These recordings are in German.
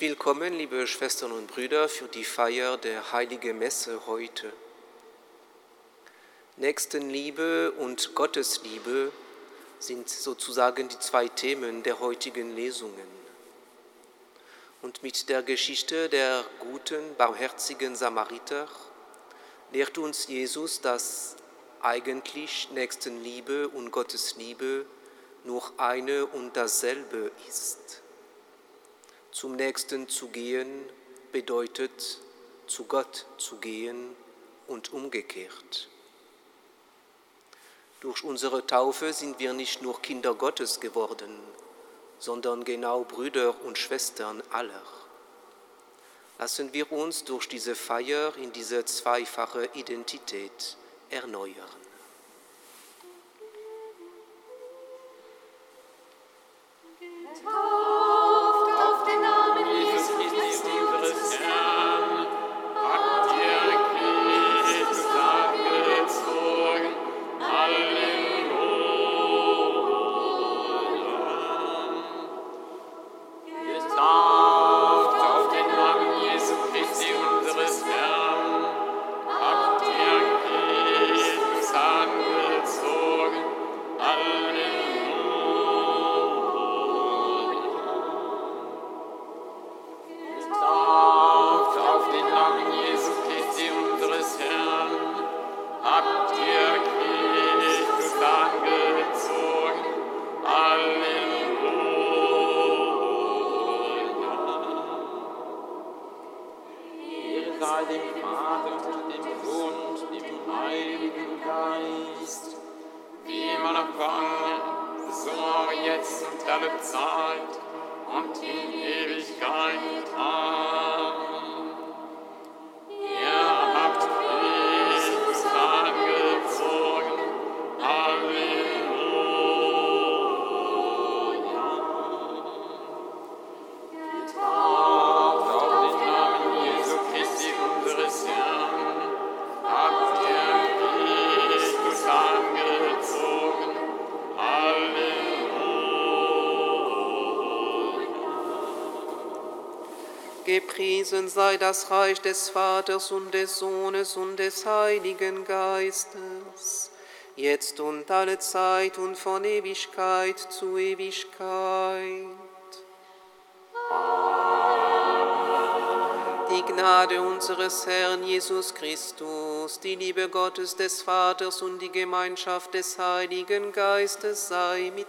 Willkommen, liebe Schwestern und Brüder, für die Feier der Heiligen Messe heute. Nächstenliebe und Gottesliebe sind sozusagen die zwei Themen der heutigen Lesungen. Und mit der Geschichte der guten, barmherzigen Samariter lehrt uns Jesus, dass eigentlich Nächstenliebe und Gottesliebe nur eine und dasselbe ist. Zum Nächsten zu gehen bedeutet zu Gott zu gehen und umgekehrt. Durch unsere Taufe sind wir nicht nur Kinder Gottes geworden, sondern genau Brüder und Schwestern aller. Lassen wir uns durch diese Feier in diese zweifache Identität erneuern. Gepriesen sei das Reich des Vaters und des Sohnes und des Heiligen Geistes, jetzt und alle Zeit und von Ewigkeit zu Ewigkeit. Die Gnade unseres Herrn Jesus Christus, die Liebe Gottes des Vaters und die Gemeinschaft des Heiligen Geistes sei mit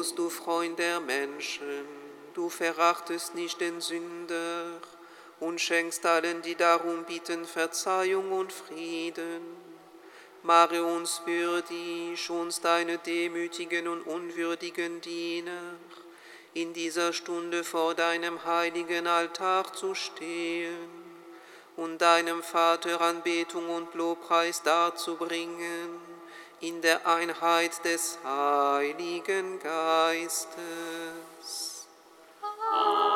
Christus, du Freund der Menschen, du verachtest nicht den Sünder und schenkst allen, die darum bitten, Verzeihung und Frieden. Mache uns würdig, uns deine demütigen und unwürdigen Diener, in dieser Stunde vor deinem heiligen Altar zu stehen und deinem Vater Anbetung und Lobpreis darzubringen in der Einheit des Heiligen Geistes. Amen.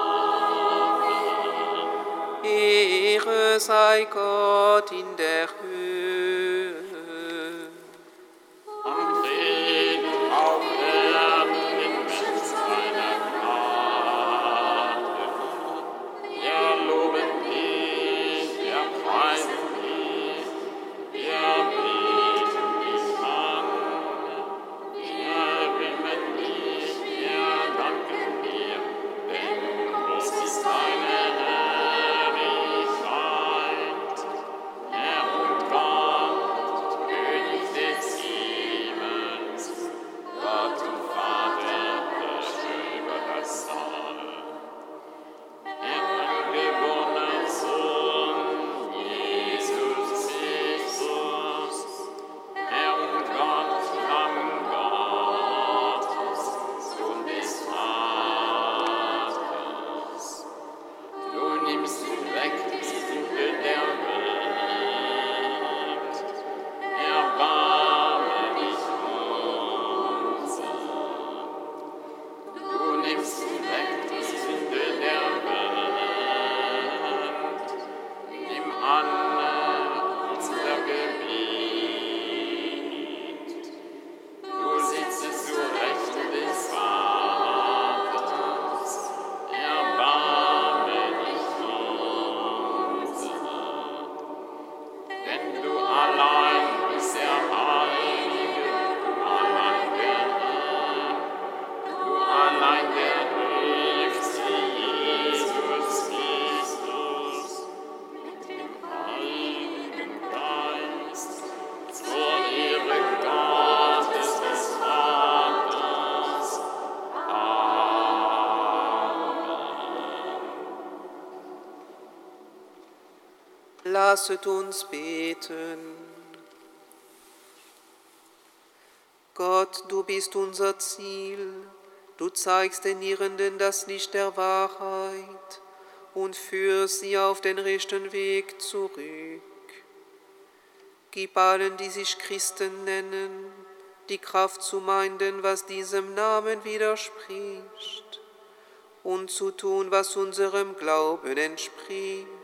Ehre sei Gott in der Höhe. Lasset uns beten. Gott, du bist unser Ziel, du zeigst den Irrenden das Licht der Wahrheit und führst sie auf den rechten Weg zurück. Gib allen, die sich Christen nennen, die Kraft zu meinen, was diesem Namen widerspricht, und zu tun, was unserem Glauben entspricht.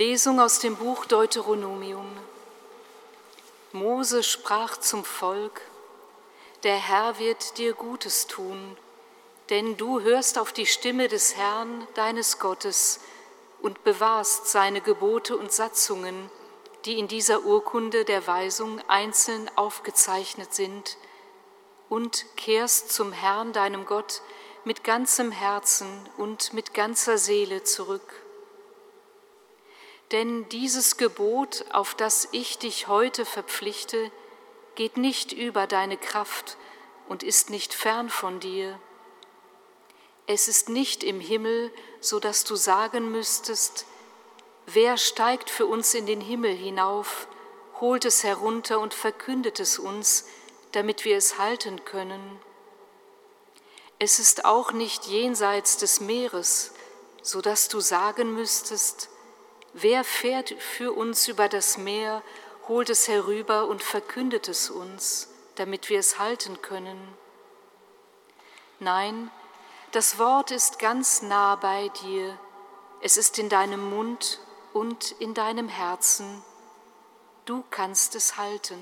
Lesung aus dem Buch Deuteronomium. Mose sprach zum Volk, der Herr wird dir Gutes tun, denn du hörst auf die Stimme des Herrn, deines Gottes, und bewahrst seine Gebote und Satzungen, die in dieser Urkunde der Weisung einzeln aufgezeichnet sind, und kehrst zum Herrn, deinem Gott, mit ganzem Herzen und mit ganzer Seele zurück. Denn dieses Gebot, auf das ich dich heute verpflichte, geht nicht über deine Kraft und ist nicht fern von dir. Es ist nicht im Himmel, so dass du sagen müsstest, wer steigt für uns in den Himmel hinauf, holt es herunter und verkündet es uns, damit wir es halten können. Es ist auch nicht jenseits des Meeres, so dass du sagen müsstest, Wer fährt für uns über das Meer, holt es herüber und verkündet es uns, damit wir es halten können? Nein, das Wort ist ganz nah bei dir, es ist in deinem Mund und in deinem Herzen, du kannst es halten.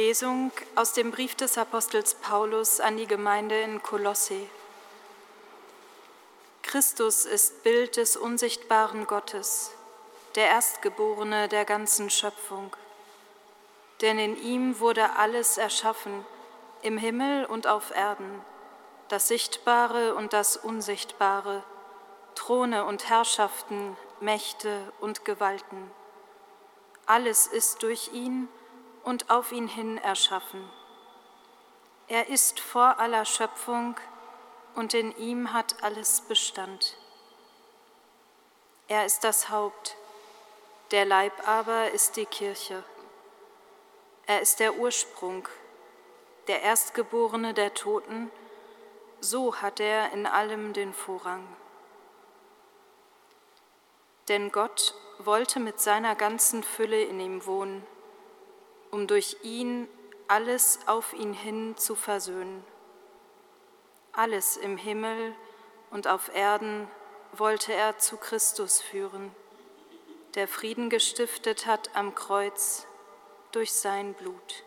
Lesung aus dem Brief des Apostels Paulus an die Gemeinde in Kolosse. Christus ist Bild des unsichtbaren Gottes, der Erstgeborene der ganzen Schöpfung. Denn in ihm wurde alles erschaffen, im Himmel und auf Erden, das Sichtbare und das Unsichtbare, Throne und Herrschaften, Mächte und Gewalten. Alles ist durch ihn und auf ihn hin erschaffen. Er ist vor aller Schöpfung und in ihm hat alles Bestand. Er ist das Haupt, der Leib aber ist die Kirche. Er ist der Ursprung, der Erstgeborene der Toten, so hat er in allem den Vorrang. Denn Gott wollte mit seiner ganzen Fülle in ihm wohnen, um durch ihn alles auf ihn hin zu versöhnen. Alles im Himmel und auf Erden wollte er zu Christus führen, der Frieden gestiftet hat am Kreuz durch sein Blut.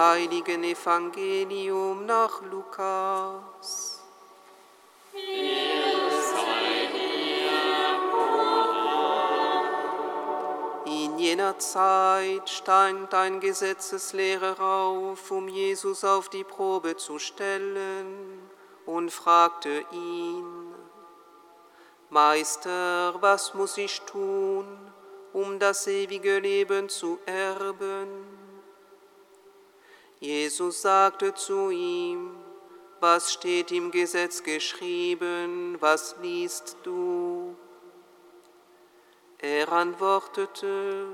Heiligen Evangelium nach Lukas. In jener Zeit stand ein Gesetzeslehrer auf, um Jesus auf die Probe zu stellen, und fragte ihn, Meister, was muss ich tun, um das ewige Leben zu erben? Jesus sagte zu ihm, was steht im Gesetz geschrieben, was liest du? Er antwortete,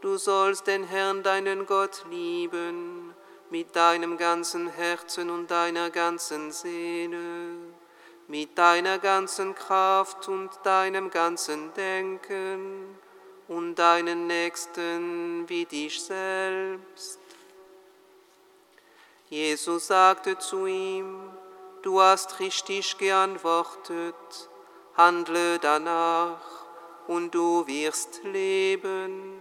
du sollst den Herrn deinen Gott lieben mit deinem ganzen Herzen und deiner ganzen Seele, mit deiner ganzen Kraft und deinem ganzen Denken und deinen Nächsten wie dich selbst. Jesus sagte zu ihm, du hast richtig geantwortet, handle danach und du wirst leben.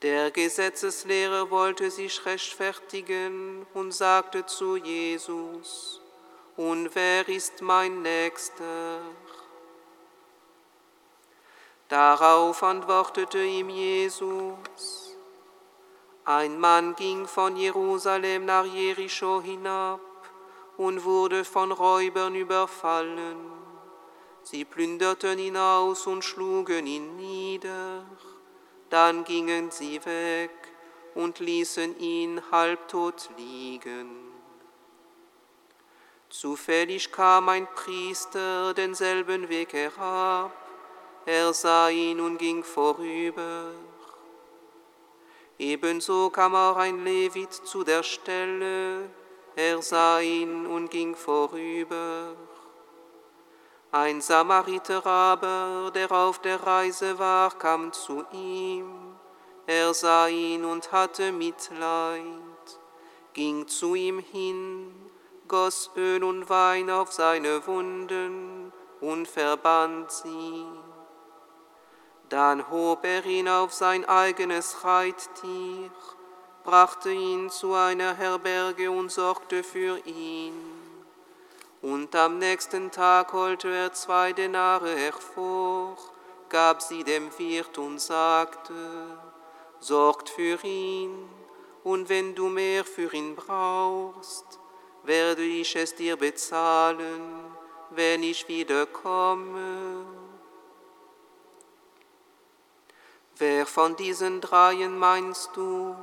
Der Gesetzeslehrer wollte sich rechtfertigen und sagte zu Jesus, und wer ist mein Nächster? Darauf antwortete ihm Jesus, ein Mann ging von Jerusalem nach Jericho hinab und wurde von Räubern überfallen. Sie plünderten ihn aus und schlugen ihn nieder. Dann gingen sie weg und ließen ihn halbtot liegen. Zufällig kam ein Priester denselben Weg herab. Er sah ihn und ging vorüber. Ebenso kam auch ein Levit zu der Stelle. Er sah ihn und ging vorüber. Ein Samariter aber, der auf der Reise war, kam zu ihm. Er sah ihn und hatte Mitleid, ging zu ihm hin, goss Öl und Wein auf seine Wunden und verband sie. Dann hob er ihn auf sein eigenes Reittier, brachte ihn zu einer Herberge und sorgte für ihn. Und am nächsten Tag holte er zwei Denare hervor, gab sie dem Wirt und sagte, sorgt für ihn, und wenn du mehr für ihn brauchst, werde ich es dir bezahlen, wenn ich wiederkomme. Wer von diesen dreien meinst du,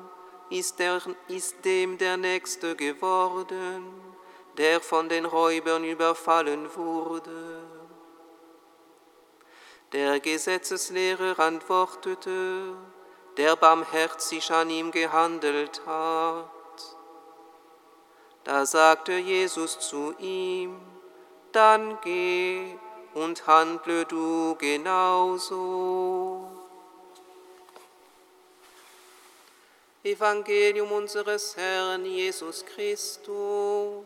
ist, der, ist dem der Nächste geworden, der von den Räubern überfallen wurde? Der Gesetzeslehrer antwortete, der barmherzig an ihm gehandelt hat. Da sagte Jesus zu ihm, dann geh und handle du genauso. Evangelium unseres Herrn Jesus Christus.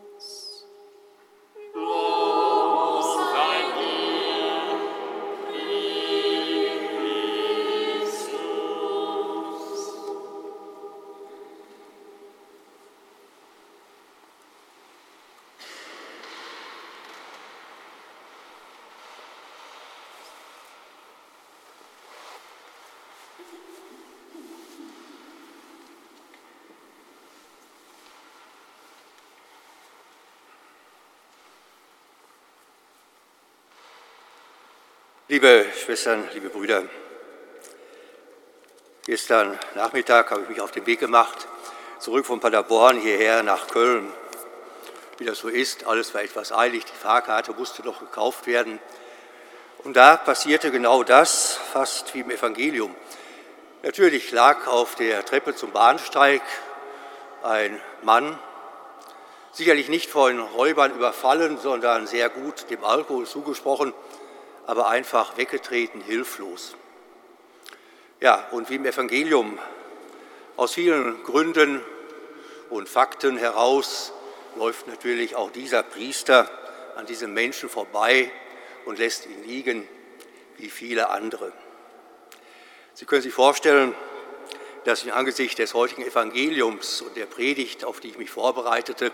Liebe Schwestern, liebe Brüder, gestern Nachmittag habe ich mich auf den Weg gemacht, zurück von Paderborn hierher nach Köln. Wie das so ist, alles war etwas eilig, die Fahrkarte musste noch gekauft werden. Und da passierte genau das, fast wie im Evangelium. Natürlich lag auf der Treppe zum Bahnsteig ein Mann, sicherlich nicht von Räubern überfallen, sondern sehr gut dem Alkohol zugesprochen aber einfach weggetreten, hilflos. Ja, und wie im Evangelium aus vielen Gründen und Fakten heraus läuft natürlich auch dieser Priester an diesem Menschen vorbei und lässt ihn liegen, wie viele andere. Sie können sich vorstellen, dass im Angesicht des heutigen Evangeliums und der Predigt, auf die ich mich vorbereitete,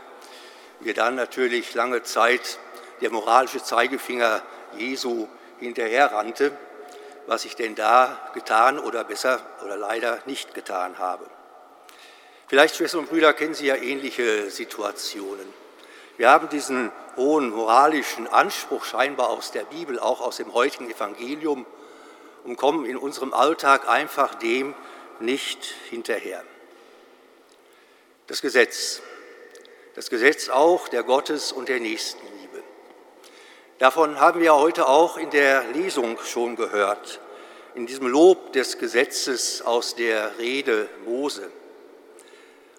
mir dann natürlich lange Zeit der moralische Zeigefinger Jesu hinterherrannte, was ich denn da getan oder besser oder leider nicht getan habe. Vielleicht, Schwestern und Brüder, kennen Sie ja ähnliche Situationen. Wir haben diesen hohen moralischen Anspruch scheinbar aus der Bibel, auch aus dem heutigen Evangelium und kommen in unserem Alltag einfach dem nicht hinterher. Das Gesetz, das Gesetz auch der Gottes- und der Nächstenliebe. Davon haben wir heute auch in der Lesung schon gehört, in diesem Lob des Gesetzes aus der Rede Mose.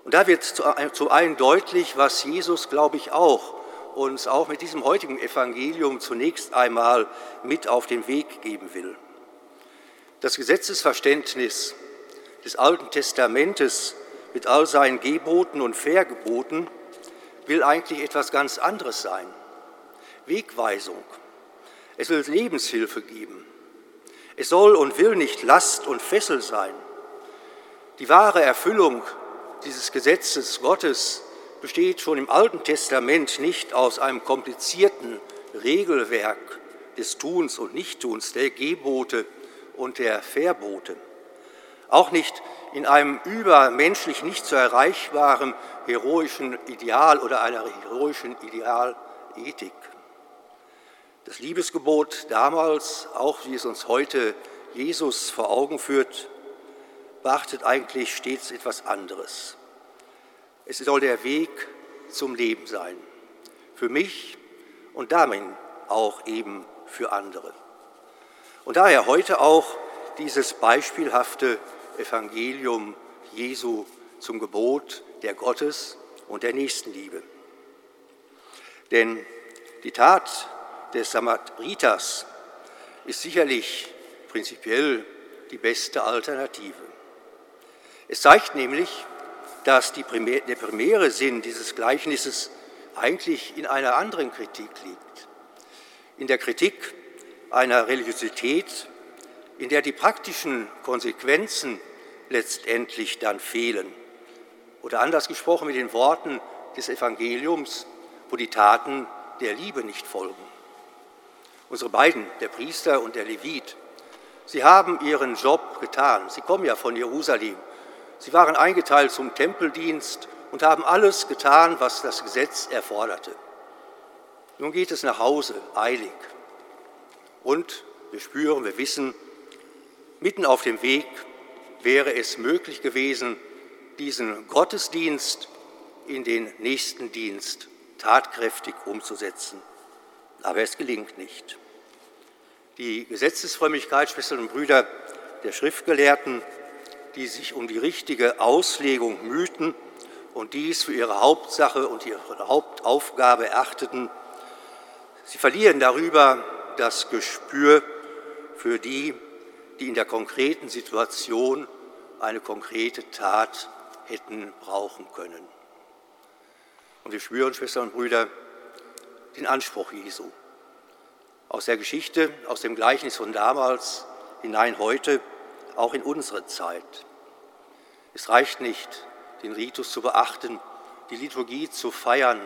Und da wird zu einem deutlich, was Jesus, glaube ich, auch uns auch mit diesem heutigen Evangelium zunächst einmal mit auf den Weg geben will. Das Gesetzesverständnis des Alten Testamentes mit all seinen Geboten und Vergeboten will eigentlich etwas ganz anderes sein. Wegweisung. Es will Lebenshilfe geben. Es soll und will nicht Last und Fessel sein. Die wahre Erfüllung dieses Gesetzes Gottes besteht schon im Alten Testament nicht aus einem komplizierten Regelwerk des Tuns und Nichttuns, der Gebote und der Verbote. Auch nicht in einem übermenschlich nicht zu erreichbaren heroischen Ideal oder einer heroischen Idealethik. Das Liebesgebot damals, auch wie es uns heute Jesus vor Augen führt, beachtet eigentlich stets etwas anderes. Es soll der Weg zum Leben sein, für mich und damit auch eben für andere. Und daher heute auch dieses beispielhafte Evangelium Jesu zum Gebot der Gottes und der Nächstenliebe. Denn die Tat des Samariters ist sicherlich prinzipiell die beste Alternative. Es zeigt nämlich, dass Primär, der primäre Sinn dieses Gleichnisses eigentlich in einer anderen Kritik liegt. In der Kritik einer Religiosität, in der die praktischen Konsequenzen letztendlich dann fehlen. Oder anders gesprochen mit den Worten des Evangeliums, wo die Taten der Liebe nicht folgen. Unsere beiden, der Priester und der Levit, sie haben ihren Job getan. Sie kommen ja von Jerusalem. Sie waren eingeteilt zum Tempeldienst und haben alles getan, was das Gesetz erforderte. Nun geht es nach Hause, eilig. Und wir spüren, wir wissen, mitten auf dem Weg wäre es möglich gewesen, diesen Gottesdienst in den nächsten Dienst tatkräftig umzusetzen aber es gelingt nicht. Die Gesetzesfrömmigkeit, Schwestern und Brüder der Schriftgelehrten, die sich um die richtige Auslegung mühten und dies für ihre Hauptsache und ihre Hauptaufgabe erachteten, sie verlieren darüber das Gespür für die, die in der konkreten Situation eine konkrete Tat hätten brauchen können. Und wir spüren, Schwestern und Brüder, den Anspruch Jesu. Aus der Geschichte, aus dem Gleichnis von damals hinein heute, auch in unsere Zeit. Es reicht nicht, den Ritus zu beachten, die Liturgie zu feiern,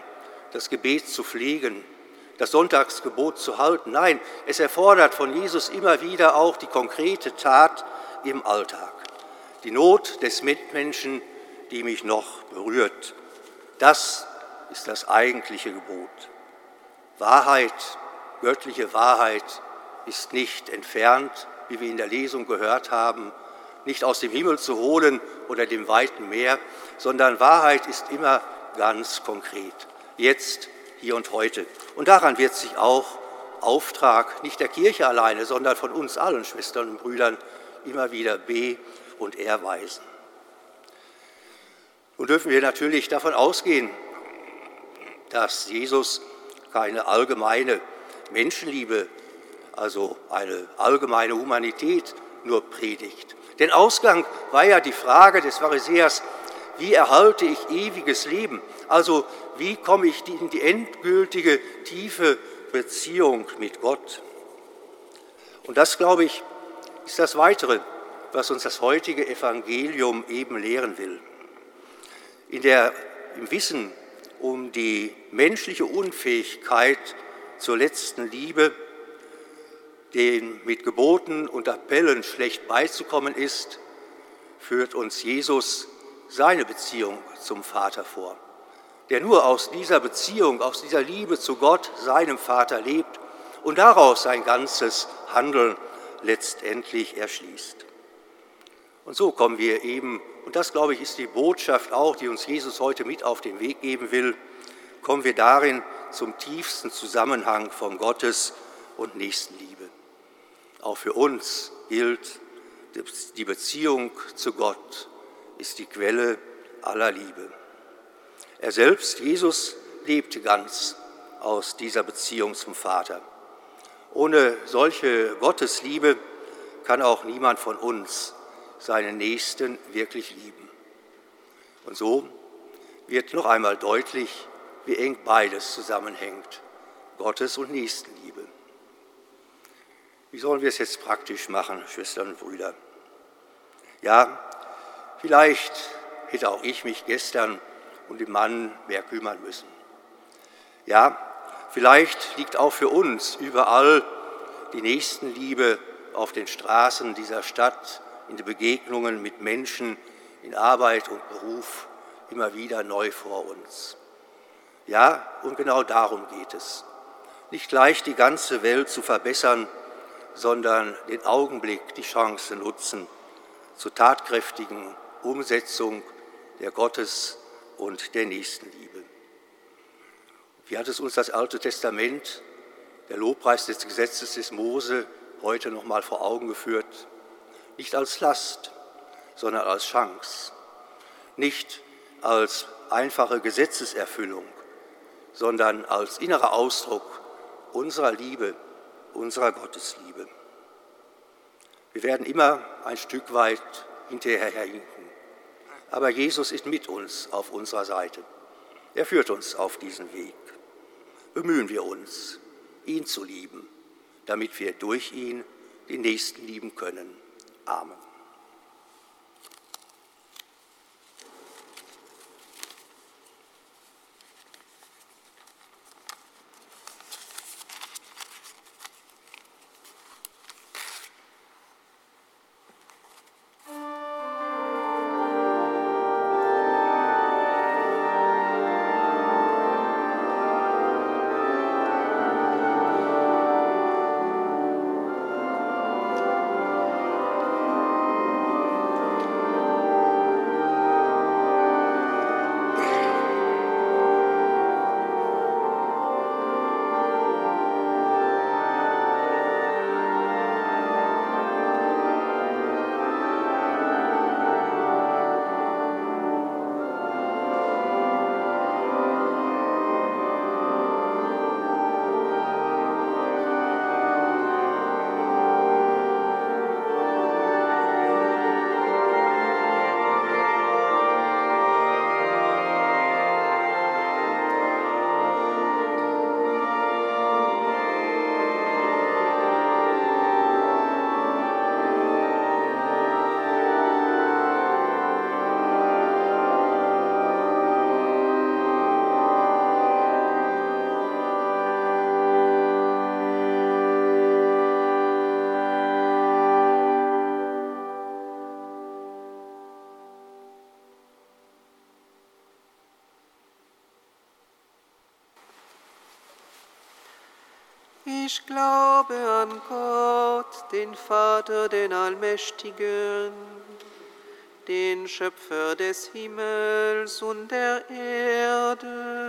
das Gebet zu pflegen, das Sonntagsgebot zu halten. Nein, es erfordert von Jesus immer wieder auch die konkrete Tat im Alltag. Die Not des Mitmenschen, die mich noch berührt. Das ist das eigentliche Gebot. Wahrheit, göttliche Wahrheit ist nicht entfernt, wie wir in der Lesung gehört haben, nicht aus dem Himmel zu holen oder dem weiten Meer, sondern Wahrheit ist immer ganz konkret. Jetzt, hier und heute. Und daran wird sich auch Auftrag nicht der Kirche alleine, sondern von uns allen Schwestern und Brüdern immer wieder be- und erweisen. Nun dürfen wir natürlich davon ausgehen, dass Jesus keine allgemeine Menschenliebe, also eine allgemeine Humanität nur predigt. Denn Ausgang war ja die Frage des Pharisäers, wie erhalte ich ewiges Leben? Also wie komme ich in die endgültige, tiefe Beziehung mit Gott? Und das, glaube ich, ist das Weitere, was uns das heutige Evangelium eben lehren will. In der, Im Wissen um die menschliche Unfähigkeit zur letzten Liebe, den mit Geboten und Appellen schlecht beizukommen ist, führt uns Jesus seine Beziehung zum Vater vor, der nur aus dieser Beziehung, aus dieser Liebe zu Gott, seinem Vater lebt und daraus sein ganzes Handeln letztendlich erschließt. Und so kommen wir eben, und das glaube ich ist die Botschaft auch, die uns Jesus heute mit auf den Weg geben will, kommen wir darin zum tiefsten Zusammenhang von Gottes und Nächstenliebe. Auch für uns gilt, die Beziehung zu Gott ist die Quelle aller Liebe. Er selbst, Jesus, lebte ganz aus dieser Beziehung zum Vater. Ohne solche Gottesliebe kann auch niemand von uns seinen Nächsten wirklich lieben. Und so wird noch einmal deutlich, wie eng beides zusammenhängt, Gottes und Nächstenliebe. Wie sollen wir es jetzt praktisch machen, Schwestern und Brüder? Ja, vielleicht hätte auch ich mich gestern um den Mann mehr kümmern müssen. Ja, vielleicht liegt auch für uns überall die Nächstenliebe auf den Straßen dieser Stadt, in den Begegnungen mit Menschen, in Arbeit und Beruf immer wieder neu vor uns. Ja, und genau darum geht es. Nicht gleich die ganze Welt zu verbessern, sondern den Augenblick, die Chance nutzen zur tatkräftigen Umsetzung der Gottes- und der Nächstenliebe. Wie hat es uns das Alte Testament, der Lobpreis des Gesetzes des Mose, heute noch mal vor Augen geführt? Nicht als Last, sondern als Chance. Nicht als einfache Gesetzeserfüllung, sondern als innerer Ausdruck unserer Liebe, unserer Gottesliebe. Wir werden immer ein Stück weit hinterher hinken, aber Jesus ist mit uns auf unserer Seite. Er führt uns auf diesen Weg. Bemühen wir uns, ihn zu lieben, damit wir durch ihn den Nächsten lieben können. Amen. Ich glaube an Gott, den Vater, den Allmächtigen, den Schöpfer des Himmels und der Erde.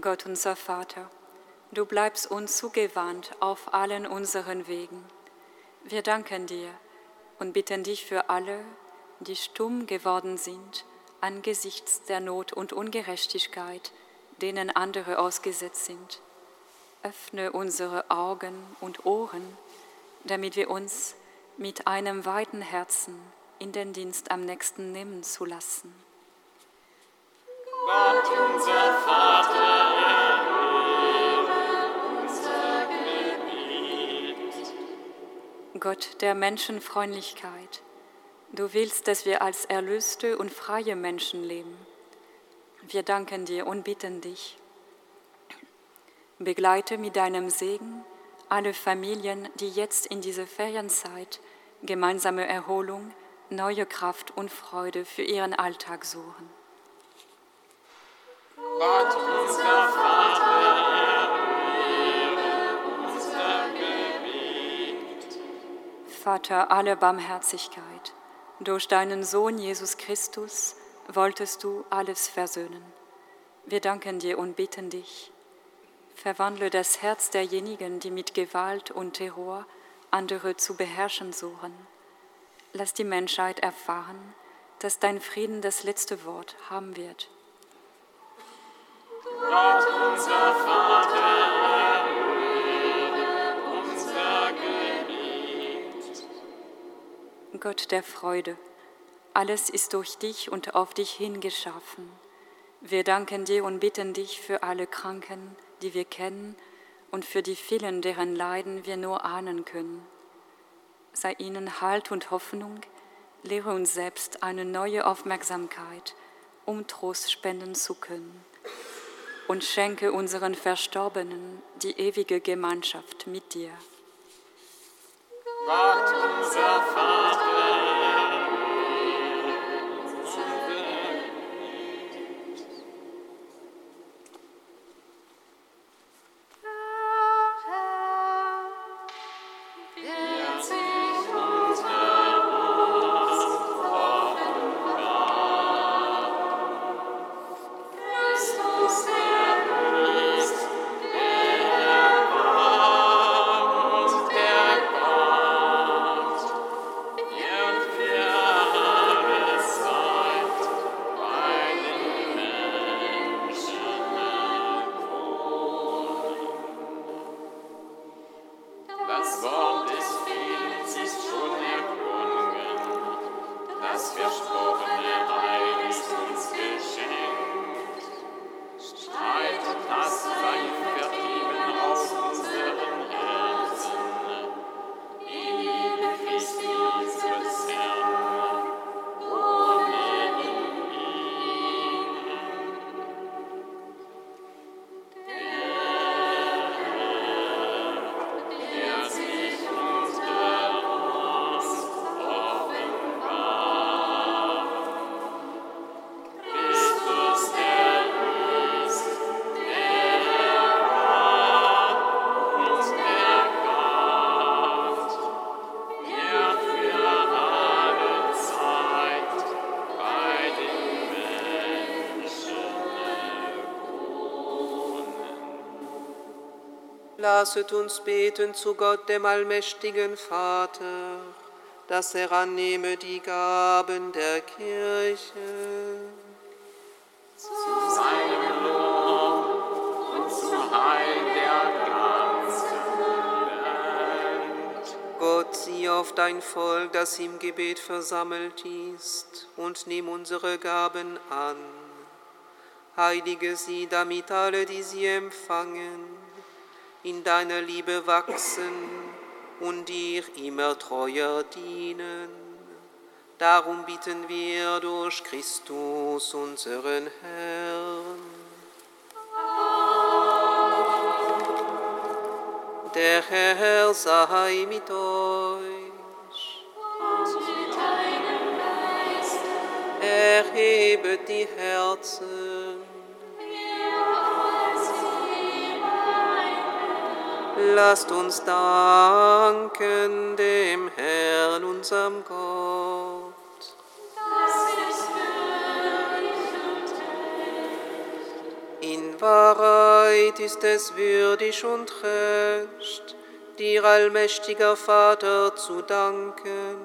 Gott unser Vater, du bleibst uns zugewandt auf allen unseren Wegen. Wir danken dir und bitten dich für alle, die stumm geworden sind angesichts der Not und Ungerechtigkeit, denen andere ausgesetzt sind. Öffne unsere Augen und Ohren, damit wir uns mit einem weiten Herzen in den Dienst am nächsten nehmen zu lassen. Gott, unser Vater. Gott der Menschenfreundlichkeit, du willst, dass wir als erlöste und freie Menschen leben. Wir danken dir und bitten dich. Begleite mit deinem Segen alle Familien, die jetzt in dieser Ferienzeit gemeinsame Erholung, neue Kraft und Freude für ihren Alltag suchen. Gott, unser Vater, erhöre unser Gebet. Vater aller Barmherzigkeit, durch deinen Sohn Jesus Christus wolltest du alles versöhnen. Wir danken dir und bitten dich. Verwandle das Herz derjenigen, die mit Gewalt und Terror andere zu beherrschen suchen. Lass die Menschheit erfahren, dass dein Frieden das letzte Wort haben wird. Gott, unser Vater, Gott der Freude, alles ist durch dich und auf dich hingeschaffen. Wir danken dir und bitten dich für alle Kranken, die wir kennen, und für die vielen, deren Leiden wir nur ahnen können. Sei ihnen Halt und Hoffnung, lehre uns selbst eine neue Aufmerksamkeit, um Trost spenden zu können. Und schenke unseren Verstorbenen die ewige Gemeinschaft mit dir. Gott, unser Vater, Lasset uns beten zu Gott, dem allmächtigen Vater, dass er annehme die Gaben der Kirche. zu seinem Lob und zum Heil der ganzen Welt. Gott, sieh auf dein Volk, das im Gebet versammelt ist, und nimm unsere Gaben an. Heilige sie, damit alle, die sie empfangen, in deiner Liebe wachsen und dir immer treuer dienen. Darum bitten wir durch Christus, unseren Herrn. Der Herr sei mit euch. Erhebet die Herzen. Lasst uns danken dem Herrn, unserem Gott. In Wahrheit ist es würdig und recht, dir allmächtiger Vater zu danken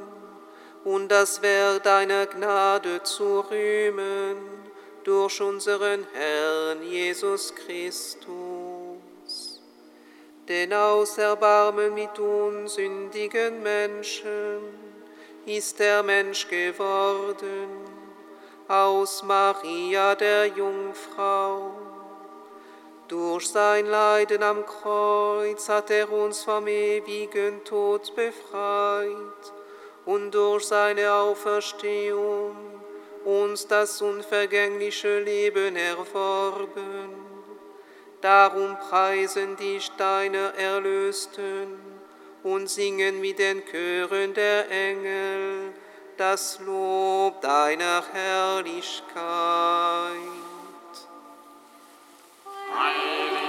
und das Werk deiner Gnade zu rühmen durch unseren Herrn Jesus Christus. Denn aus Erbarmen mit uns sündigen Menschen ist der Mensch geworden, aus Maria der Jungfrau. Durch sein Leiden am Kreuz hat er uns vom ewigen Tod befreit und durch seine Auferstehung uns das unvergängliche Leben erworben. Darum preisen dich deine Erlösten und singen mit den Chören der Engel das Lob deiner Herrlichkeit. Heilig,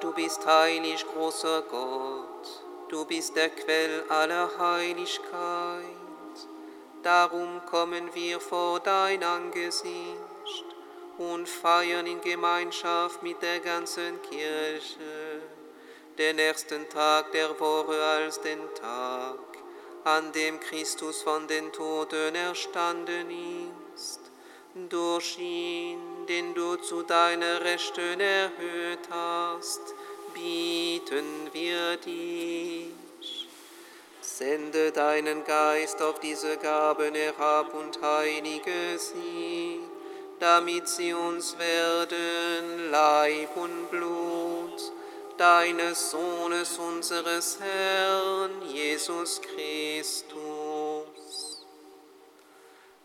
du bist heilig, großer Gott, du bist der Quell aller Heiligkeit. Darum kommen wir vor dein Angesicht und feiern in Gemeinschaft mit der ganzen Kirche den ersten Tag der Woche als den Tag, an dem Christus von den Toten erstanden ist. Durch ihn, den du zu deiner Rechten erhöht hast, bieten wir dich. Sende deinen Geist auf diese Gaben herab und heilige sie, damit sie uns werden Leib und Blut deines Sohnes, unseres Herrn Jesus Christus.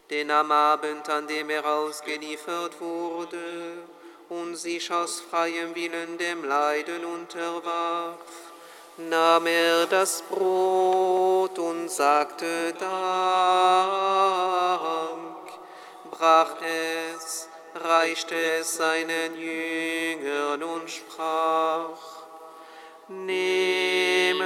Denn am Abend, an dem er ausgeliefert wurde und sich aus freiem Willen dem Leiden unterwarf, nahm er das Brot und sagte Dank, brach es, reichte es seinen Jüngern und sprach, Nehmet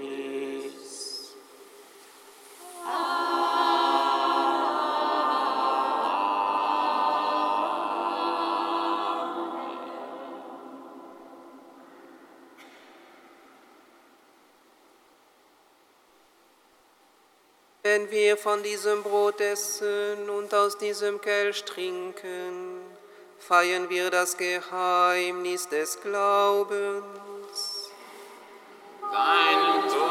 Wir von diesem Brot essen und aus diesem Kelch trinken, feiern wir das Geheimnis des Glaubens. Deinen Tod,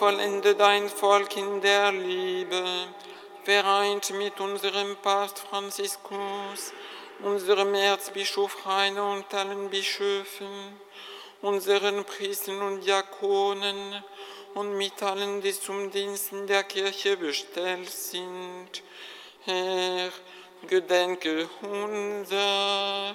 Vollende dein Volk in der Liebe, vereint mit unserem Papst Franziskus, unserem Erzbischof Rainer und allen Bischöfen, unseren Priestern und Diakonen und mit allen, die zum Diensten der Kirche bestellt sind. Herr, gedenke unser.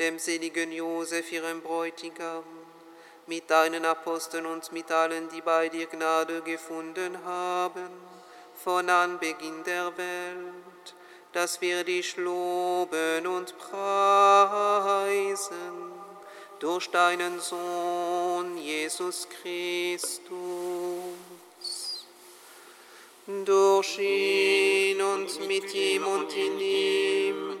dem seligen Josef, ihrem Bräutigam, mit deinen Aposteln und mit allen, die bei dir Gnade gefunden haben, von Anbeginn der Welt, dass wir dich loben und preisen durch deinen Sohn Jesus Christus. Durch ihn und mit ihm und in ihm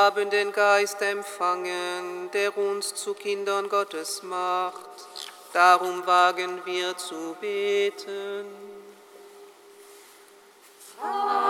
Haben den Geist empfangen, der uns zu Kindern Gottes macht. Darum wagen wir zu beten. Geheiligt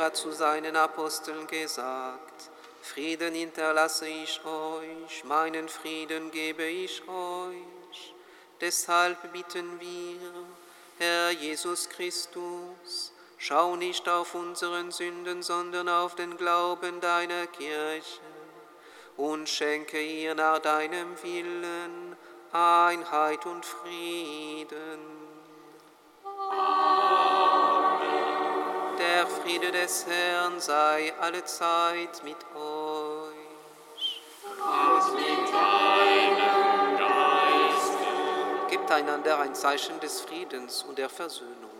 Hat zu seinen Aposteln gesagt, Frieden hinterlasse ich euch, meinen Frieden gebe ich euch. Deshalb bitten wir, Herr Jesus Christus, schau nicht auf unseren Sünden, sondern auf den Glauben deiner Kirche und schenke ihr nach deinem Willen Einheit und Frieden. Des Herrn sei allezeit mit euch. Und mit deinem Geiste. Gebt einander ein Zeichen des Friedens und der Versöhnung.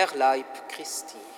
per Leib Christi.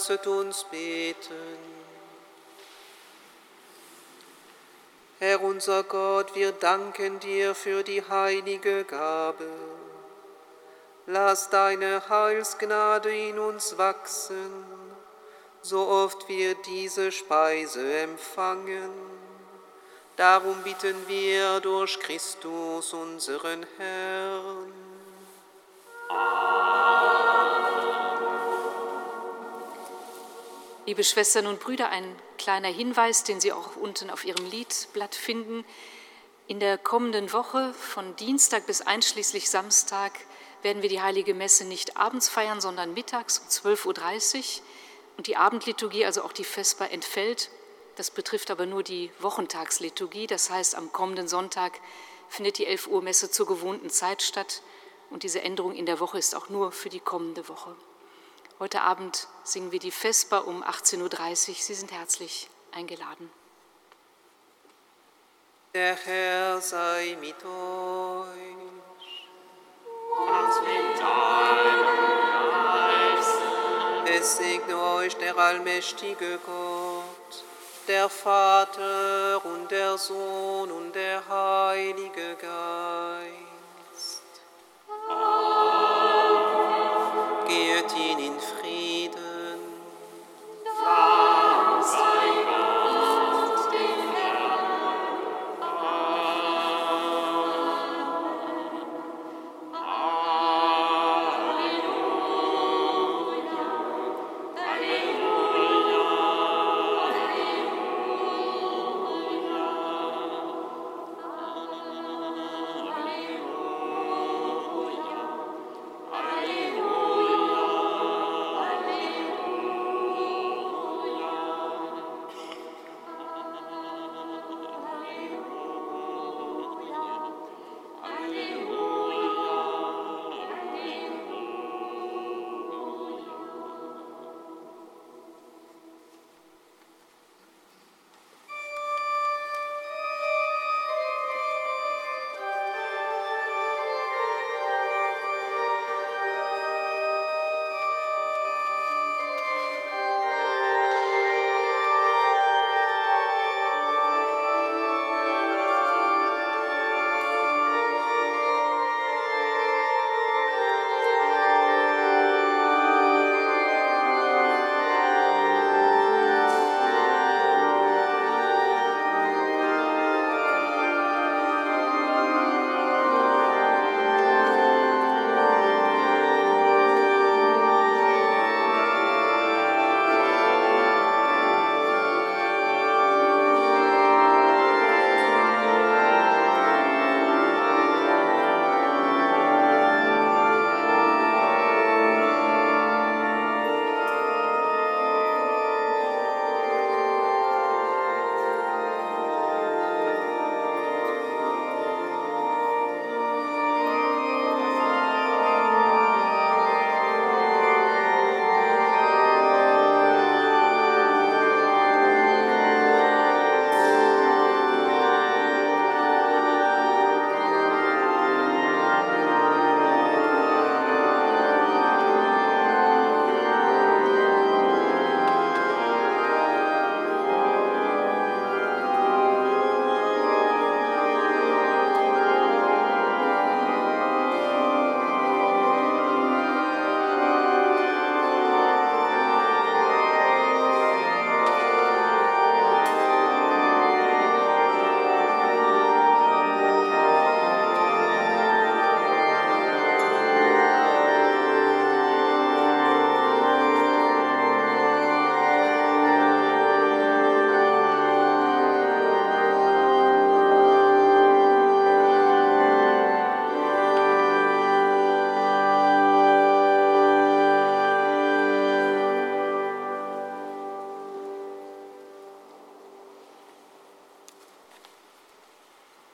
Lasset uns beten. Herr unser Gott, wir danken dir für die heilige Gabe. Lass deine Heilsgnade in uns wachsen, so oft wir diese Speise empfangen. Darum bitten wir durch Christus, unseren Herrn. Liebe Schwestern und Brüder, ein kleiner Hinweis, den Sie auch unten auf Ihrem Liedblatt finden. In der kommenden Woche von Dienstag bis einschließlich Samstag werden wir die heilige Messe nicht abends feiern, sondern mittags um 12.30 Uhr. Und die Abendliturgie, also auch die Vesper, entfällt. Das betrifft aber nur die Wochentagsliturgie. Das heißt, am kommenden Sonntag findet die 11 Uhr Messe zur gewohnten Zeit statt. Und diese Änderung in der Woche ist auch nur für die kommende Woche. Heute Abend singen wir die Vesper um 18.30 Uhr. Sie sind herzlich eingeladen. Der Herr sei mit euch. Und mit deinem Geiste. Es segne euch der allmächtige Gott, der Vater und der Sohn und der Heilige Geist.